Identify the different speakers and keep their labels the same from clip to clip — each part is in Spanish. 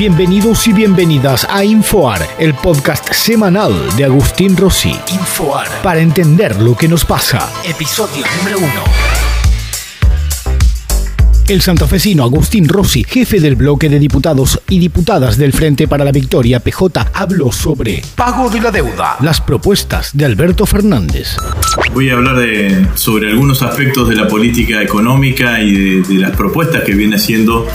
Speaker 1: Bienvenidos y bienvenidas a Infoar, el podcast semanal de Agustín Rossi. Infoar, para entender lo que nos pasa. Episodio número uno. El santafesino Agustín Rossi, jefe del bloque de diputados y diputadas del Frente para la Victoria PJ, habló sobre pago de la deuda, las propuestas de Alberto Fernández.
Speaker 2: Voy a hablar de, sobre algunos aspectos de la política económica y de, las propuestas que viene haciendo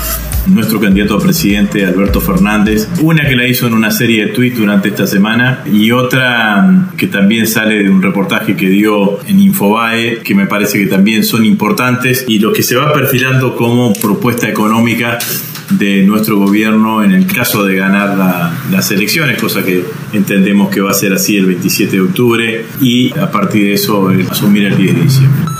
Speaker 2: nuestro candidato a presidente Alberto Fernández. Una que la hizo en una serie de tweets durante esta semana y otra que también sale de un reportaje que dio en Infobae, que me parece que también son importantes y lo que se va perfilando como propuesta económica de nuestro gobierno en el caso de ganar las elecciones, cosa que entendemos que va a ser así el 27 de octubre y a partir de eso asumir el 10 de diciembre.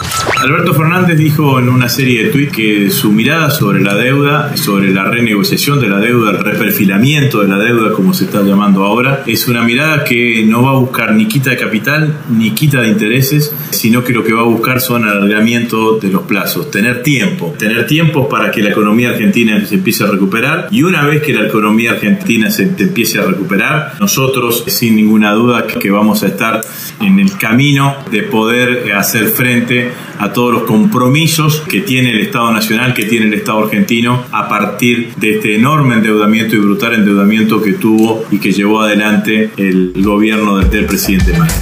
Speaker 2: Alberto Fernández dijo en una serie de tweets que su mirada sobre la deuda, sobre la renegociación de la deuda, el reperfilamiento de la deuda, como se está llamando ahora, es una mirada que no va a buscar ni quita de capital ni quita de intereses, sino que lo que va a buscar son alargamiento de los plazos, tener tiempo, tener tiempo para que la economía argentina se empiece a recuperar. Y una vez que la economía argentina se empiece a recuperar, nosotros sin ninguna duda que vamos a estar en el camino de poder hacer frente a todos los compromisos que tiene el Estado Nacional, que tiene el Estado argentino a partir de este enorme endeudamiento y brutal endeudamiento que tuvo y que llevó adelante el gobierno del, presidente Macri.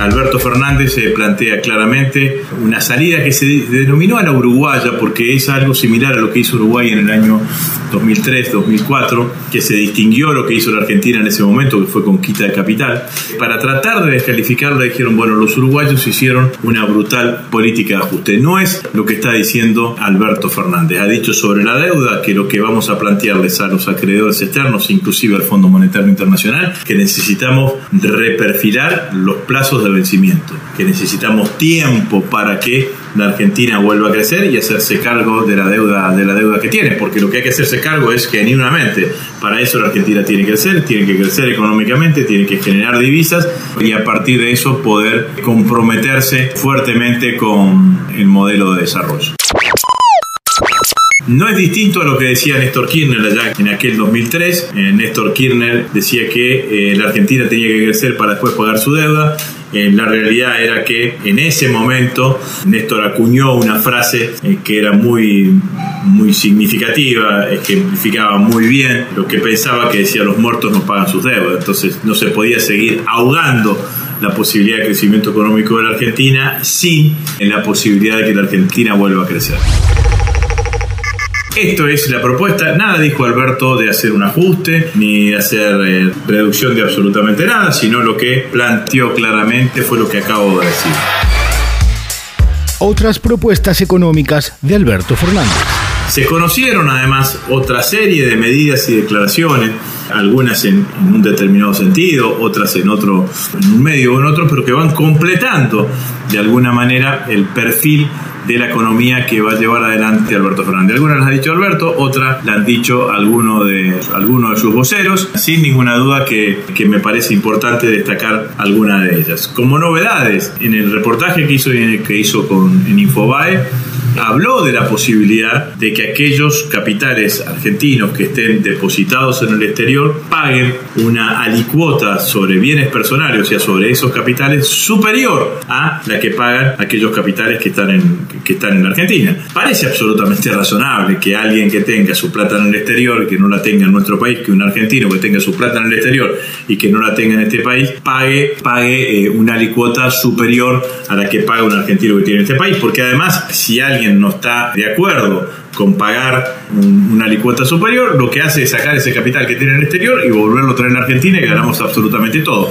Speaker 2: Alberto Fernández se plantea claramente una salida que se denominó a la uruguaya porque es algo similar a lo que hizo Uruguay en el año 2003-2004, que se distinguió lo que hizo la Argentina en ese momento, que fue conquista de capital. Para tratar de descalificarla dijeron, bueno, los uruguayos hicieron una brutal política de ajuste. No es lo que está diciendo Alberto Fernández. Ha dicho sobre la deuda que lo que vamos a plantearles a los acreedores externos, inclusive al Fondo Monetario Internacional, que necesitamos reperfilar los plazos de vencimiento, que necesitamos tiempo para que la Argentina vuelva a crecer y hacerse cargo de la deuda de la deuda que tiene, porque lo que hay que hacerse cargo es genuinamente para eso la Argentina tiene que crecer, tiene que crecer económicamente, tiene que generar divisas y a partir de eso poder comprometerse fuertemente con el modelo de desarrollo. No es distinto a lo que decía Néstor Kirchner allá en aquel 2003. Eh, Néstor Kirchner decía que eh, la Argentina tenía que crecer para después pagar su deuda. Eh, la realidad era que en ese momento Néstor acuñó una frase que era muy, muy significativa, ejemplificaba muy bien lo que pensaba que decía los muertos no pagan sus deudas. Entonces no se podía seguir ahogando la posibilidad de crecimiento económico de la Argentina sin la posibilidad de que la Argentina vuelva a crecer. Esto es la propuesta. Nada dijo Alberto de hacer un ajuste ni de hacer eh, reducción de absolutamente nada, sino lo que planteó claramente fue lo que acabo de decir.
Speaker 1: Otras propuestas económicas de Alberto Fernández.
Speaker 2: Se conocieron además otra serie de medidas y declaraciones, algunas en, un determinado sentido, otras en otro, en un medio o en otro, pero que van completando de alguna manera el perfil de la economía que va a llevar adelante Alberto Fernández. Algunas las ha dicho Alberto, otras las han dicho algunos de, algunos de sus voceros, sin ninguna duda que, que me parece importante destacar algunas de ellas. Como novedades, en el reportaje que hizo, que hizo con, en Infobae, habló de la posibilidad de que aquellos capitales argentinos que estén depositados en el exterior paguen una alicuota sobre bienes personales, o sea, sobre esos capitales superior a la que pagan aquellos capitales que están en, que están en Argentina. Parece absolutamente razonable que alguien que tenga su plata en el exterior que no la tenga en nuestro país, que un argentino que tenga su plata en el exterior y que no la tenga en este país, pague, pague eh, una alicuota superior a la que paga un argentino que tiene en este país, porque además si alguien no está de acuerdo con pagar una alicuota superior, lo que hace es sacar ese capital que tiene en el exterior y volverlo a traer en Argentina y ganamos absolutamente todo.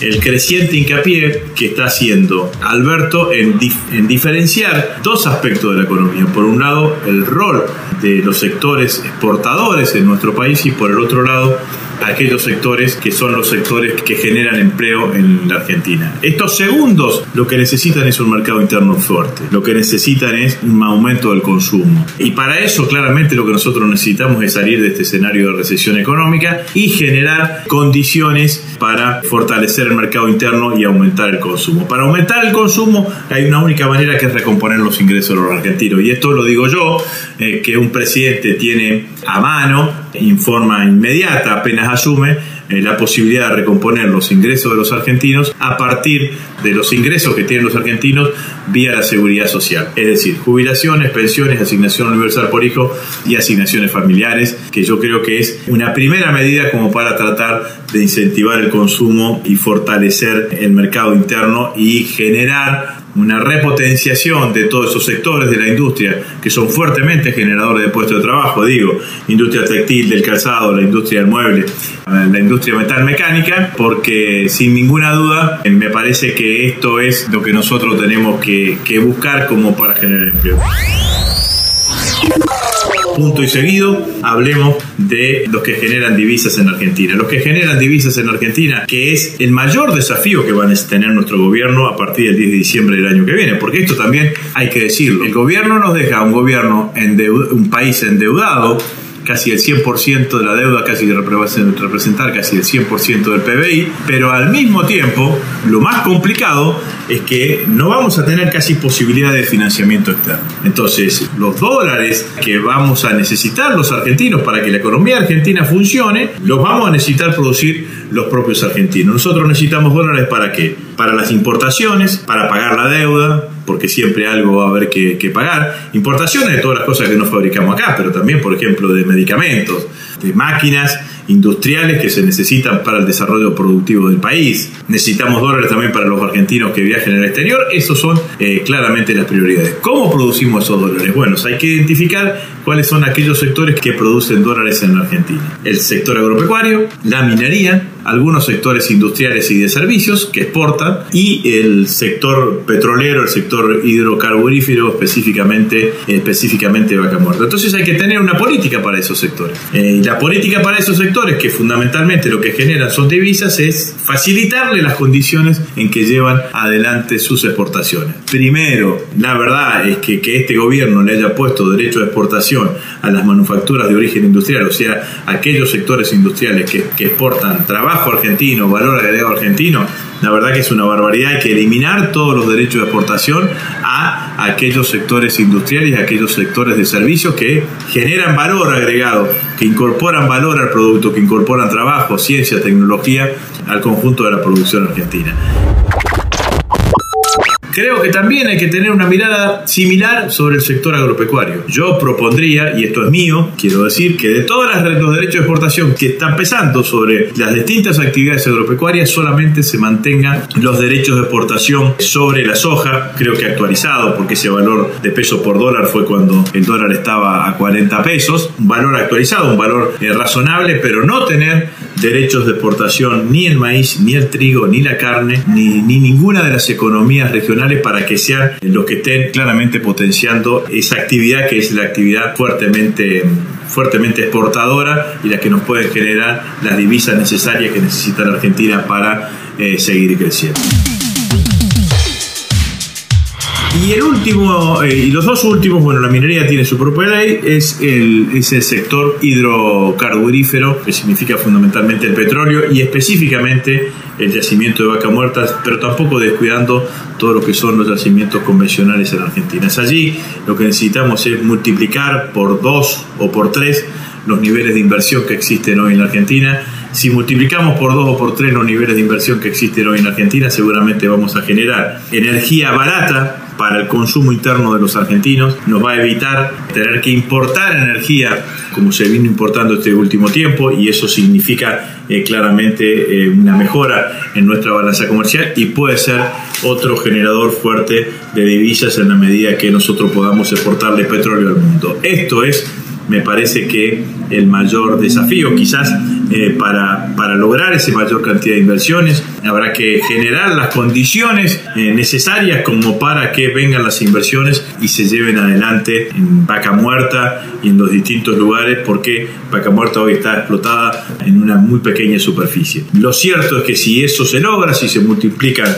Speaker 2: El creciente hincapié que está haciendo Alberto en, en diferenciar dos aspectos de la economía. Por un lado, el rol de los sectores exportadores en nuestro país y por el otro lado, aquellos sectores que son los sectores que generan empleo en la Argentina. Estos segundos lo que necesitan es un mercado interno fuerte, lo que necesitan es un aumento del consumo. Y para eso claramente lo que nosotros necesitamos es salir de este escenario de recesión económica y generar condiciones para fortalecer el mercado interno y aumentar el consumo. Para aumentar el consumo hay una única manera que es recomponer los ingresos de los argentinos. Y esto lo digo yo, eh, que un presidente tiene a mano, en forma inmediata, apenas asume, eh, la posibilidad de recomponer los ingresos de los argentinos a partir de los ingresos que tienen los argentinos vía la seguridad social. Es decir, jubilaciones, pensiones, asignación universal por hijo y asignaciones familiares, que yo creo que es una primera medida como para tratar de incentivar el consumo y fortalecer el mercado interno y generar una repotenciación de todos esos sectores de la industria que son fuertemente generadores de puestos de trabajo, digo, industria textil, del calzado, la industria del mueble, la industria metal mecánica, porque sin ninguna duda me parece que esto es lo que nosotros tenemos que, que buscar como para generar empleo punto y seguido, hablemos de los que generan divisas en Argentina. Los que generan divisas en Argentina, que es el mayor desafío que van a tener nuestro gobierno a partir del 10 de diciembre del año que viene, porque esto también hay que decirlo. El gobierno nos deja un gobierno, un país endeudado, casi el 100% de la deuda, casi representar casi el 100% del PBI, pero al mismo tiempo lo más complicado es que no vamos a tener casi posibilidad de financiamiento externo. Entonces, los dólares que vamos a necesitar los argentinos para que la economía argentina funcione, los vamos a necesitar producir los propios argentinos. Nosotros necesitamos dólares para qué? Para las importaciones, para pagar la deuda, porque siempre algo va a haber que, que, pagar. Importaciones de todas las cosas que no fabricamos acá, pero también, por ejemplo, de medicamentos, de máquinas industriales que se necesitan para el desarrollo productivo del país. Necesitamos dólares también para los argentinos que viajen al exterior. Esos son eh, claramente las prioridades. ¿Cómo producimos esos dólares? Bueno, hay que identificar cuáles son aquellos sectores que producen dólares en la Argentina. El sector agropecuario, la minería, algunos sectores industriales y de servicios que exportan y el sector petrolero, el sector hidrocarburífero, específicamente, específicamente vaca muerta. Entonces hay que tener una política para esos sectores. Eh, la política para esos sectores, que fundamentalmente lo que generan son divisas, es facilitarle las condiciones en que llevan adelante sus exportaciones. Primero, la verdad es que que este gobierno le haya puesto derecho de exportación a las manufacturas de origen industrial, o sea, aquellos sectores industriales que, que exportan trabajo, argentino, valor agregado argentino, la verdad que es una barbaridad. Hay que eliminar todos los derechos de exportación a aquellos sectores industriales, a aquellos sectores de servicios que generan valor agregado, que incorporan valor al producto, que incorporan trabajo, ciencia, tecnología al conjunto de la producción argentina. Creo que también hay que tener una mirada similar sobre el sector agropecuario. Yo propondría, y esto es mío, quiero decir, que de todos los derechos de exportación que están pesando sobre las distintas actividades agropecuarias, solamente se mantengan los derechos de exportación sobre la soja, creo que actualizado, porque ese valor de peso por dólar fue cuando el dólar estaba a 40 pesos, un valor actualizado, un valor eh, razonable, pero no tener derechos de exportación ni el maíz, ni el trigo, ni la carne, ni, ni ninguna de las economías regionales para que sean los que estén claramente potenciando esa actividad que es la actividad fuertemente fuertemente exportadora y la que nos puede generar las divisas necesarias que necesita la Argentina para eh, seguir creciendo. Y el último, eh, y los dos últimos, bueno, la minería tiene su propia ley, es el, es el sector hidrocarburífero, que significa fundamentalmente el petróleo y específicamente el yacimiento de vaca muertas, pero tampoco descuidando todo lo que son los yacimientos convencionales en Argentina. allí lo que necesitamos es multiplicar por dos o por tres los niveles de inversión que existen hoy en la Argentina. Si multiplicamos por dos o por tres los niveles de inversión que existen hoy en Argentina, seguramente vamos a generar energía barata para el consumo interno de los argentinos, nos va a evitar tener que importar energía como se vino importando este último tiempo y eso significa eh, claramente eh, una mejora en nuestra balanza comercial y puede ser otro generador fuerte de divisas en la medida que nosotros podamos exportarle petróleo al mundo. Esto es me parece que el mayor desafío quizás eh, para, para lograr esa mayor cantidad de inversiones habrá que generar las condiciones eh, necesarias como para que vengan las inversiones y se lleven adelante en Vaca Muerta y en los distintos lugares porque Vaca Muerta hoy está explotada en una muy pequeña superficie. Lo cierto es que si eso se logra, si se multiplican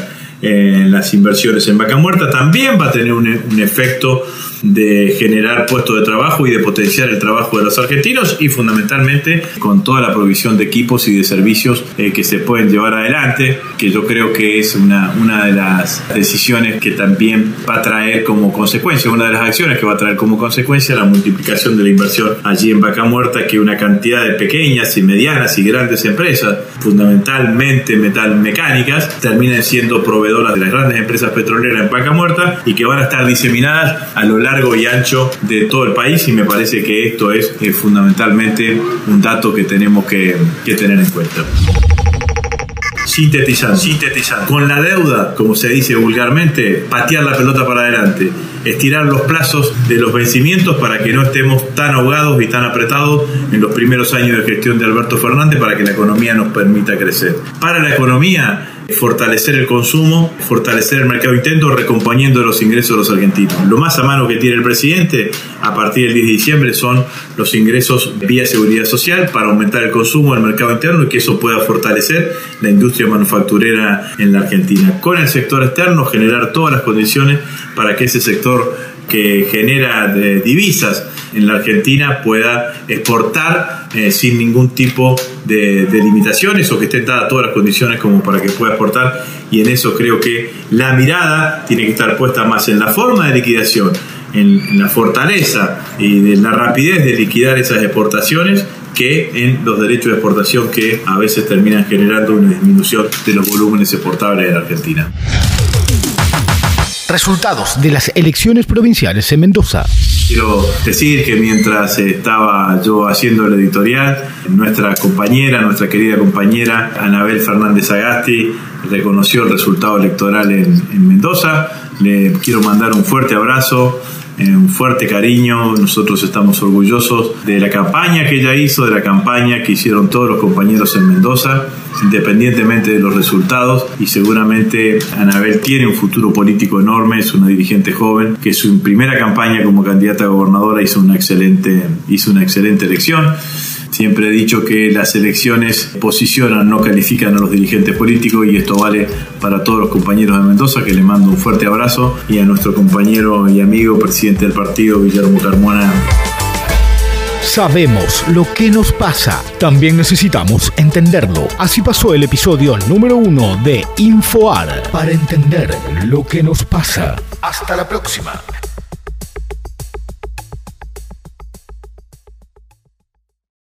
Speaker 2: eh, las inversiones en Vaca Muerta, también va a tener un, un efecto de generar puestos de trabajo y de potenciar el trabajo de los argentinos y fundamentalmente con toda la provisión de equipos y de servicios eh, que se pueden llevar adelante, que yo creo que es una, una de las decisiones que también va a traer como consecuencia, una de las acciones que va a traer como consecuencia la multiplicación de la inversión allí en Vaca Muerta, que una cantidad de pequeñas y medianas y grandes empresas, fundamentalmente metalmecánicas, terminen siendo proveedoras de las grandes empresas petroleras en Vaca Muerta y que van a estar diseminadas a lo largo y ancho de todo el país y me parece que esto es eh, fundamentalmente un dato que tenemos que, que tener en cuenta. Sintetizando. Sintetizando. Con la deuda, como se dice vulgarmente, patear la pelota para adelante, estirar los plazos de los vencimientos para que no estemos tan ahogados y tan apretados en los primeros años de gestión de Alberto Fernández para que la economía nos permita crecer. Para la economía, fortalecer el consumo, fortalecer el mercado interno, recomponiendo los ingresos de los argentinos. Lo más a mano que tiene el presidente a partir del 10 de diciembre son los ingresos vía seguridad social para aumentar el consumo del mercado interno y que eso pueda fortalecer la industria manufacturera en la Argentina. Con el sector externo, generar todas las condiciones para que ese sector que genera eh, divisas en la Argentina pueda exportar eh, sin ningún tipo de, limitaciones o que estén dadas todas las condiciones como para que pueda exportar y en eso creo que la mirada tiene que estar puesta más en la forma de liquidación, en, la fortaleza y de la rapidez de liquidar esas exportaciones que en los derechos de exportación que a veces terminan generando una disminución de los volúmenes exportables de la Argentina.
Speaker 1: Resultados de las elecciones provinciales en Mendoza.
Speaker 2: Quiero decir que mientras estaba yo haciendo el editorial, nuestra compañera, nuestra querida compañera Anabel Fernández Agasti reconoció el resultado electoral en, en Mendoza. Le quiero mandar un fuerte abrazo un fuerte cariño. Nosotros estamos orgullosos de la campaña que ella hizo, de la campaña que hicieron todos los compañeros en Mendoza, independientemente de los resultados. Y seguramente Anabel tiene un futuro político enorme, es una dirigente joven que su primera campaña como candidata a gobernadora hizo una excelente, hizo una excelente elección. Siempre he dicho que las elecciones posicionan, no califican a los dirigentes políticos y esto vale para todos los compañeros de Mendoza, que le mando un fuerte abrazo, y a nuestro compañero y amigo presidente del partido, Guillermo Carmona.
Speaker 1: Sabemos lo que nos pasa, también necesitamos entenderlo. Así pasó el episodio número uno de Infoar, para entender lo que nos pasa. Hasta la próxima.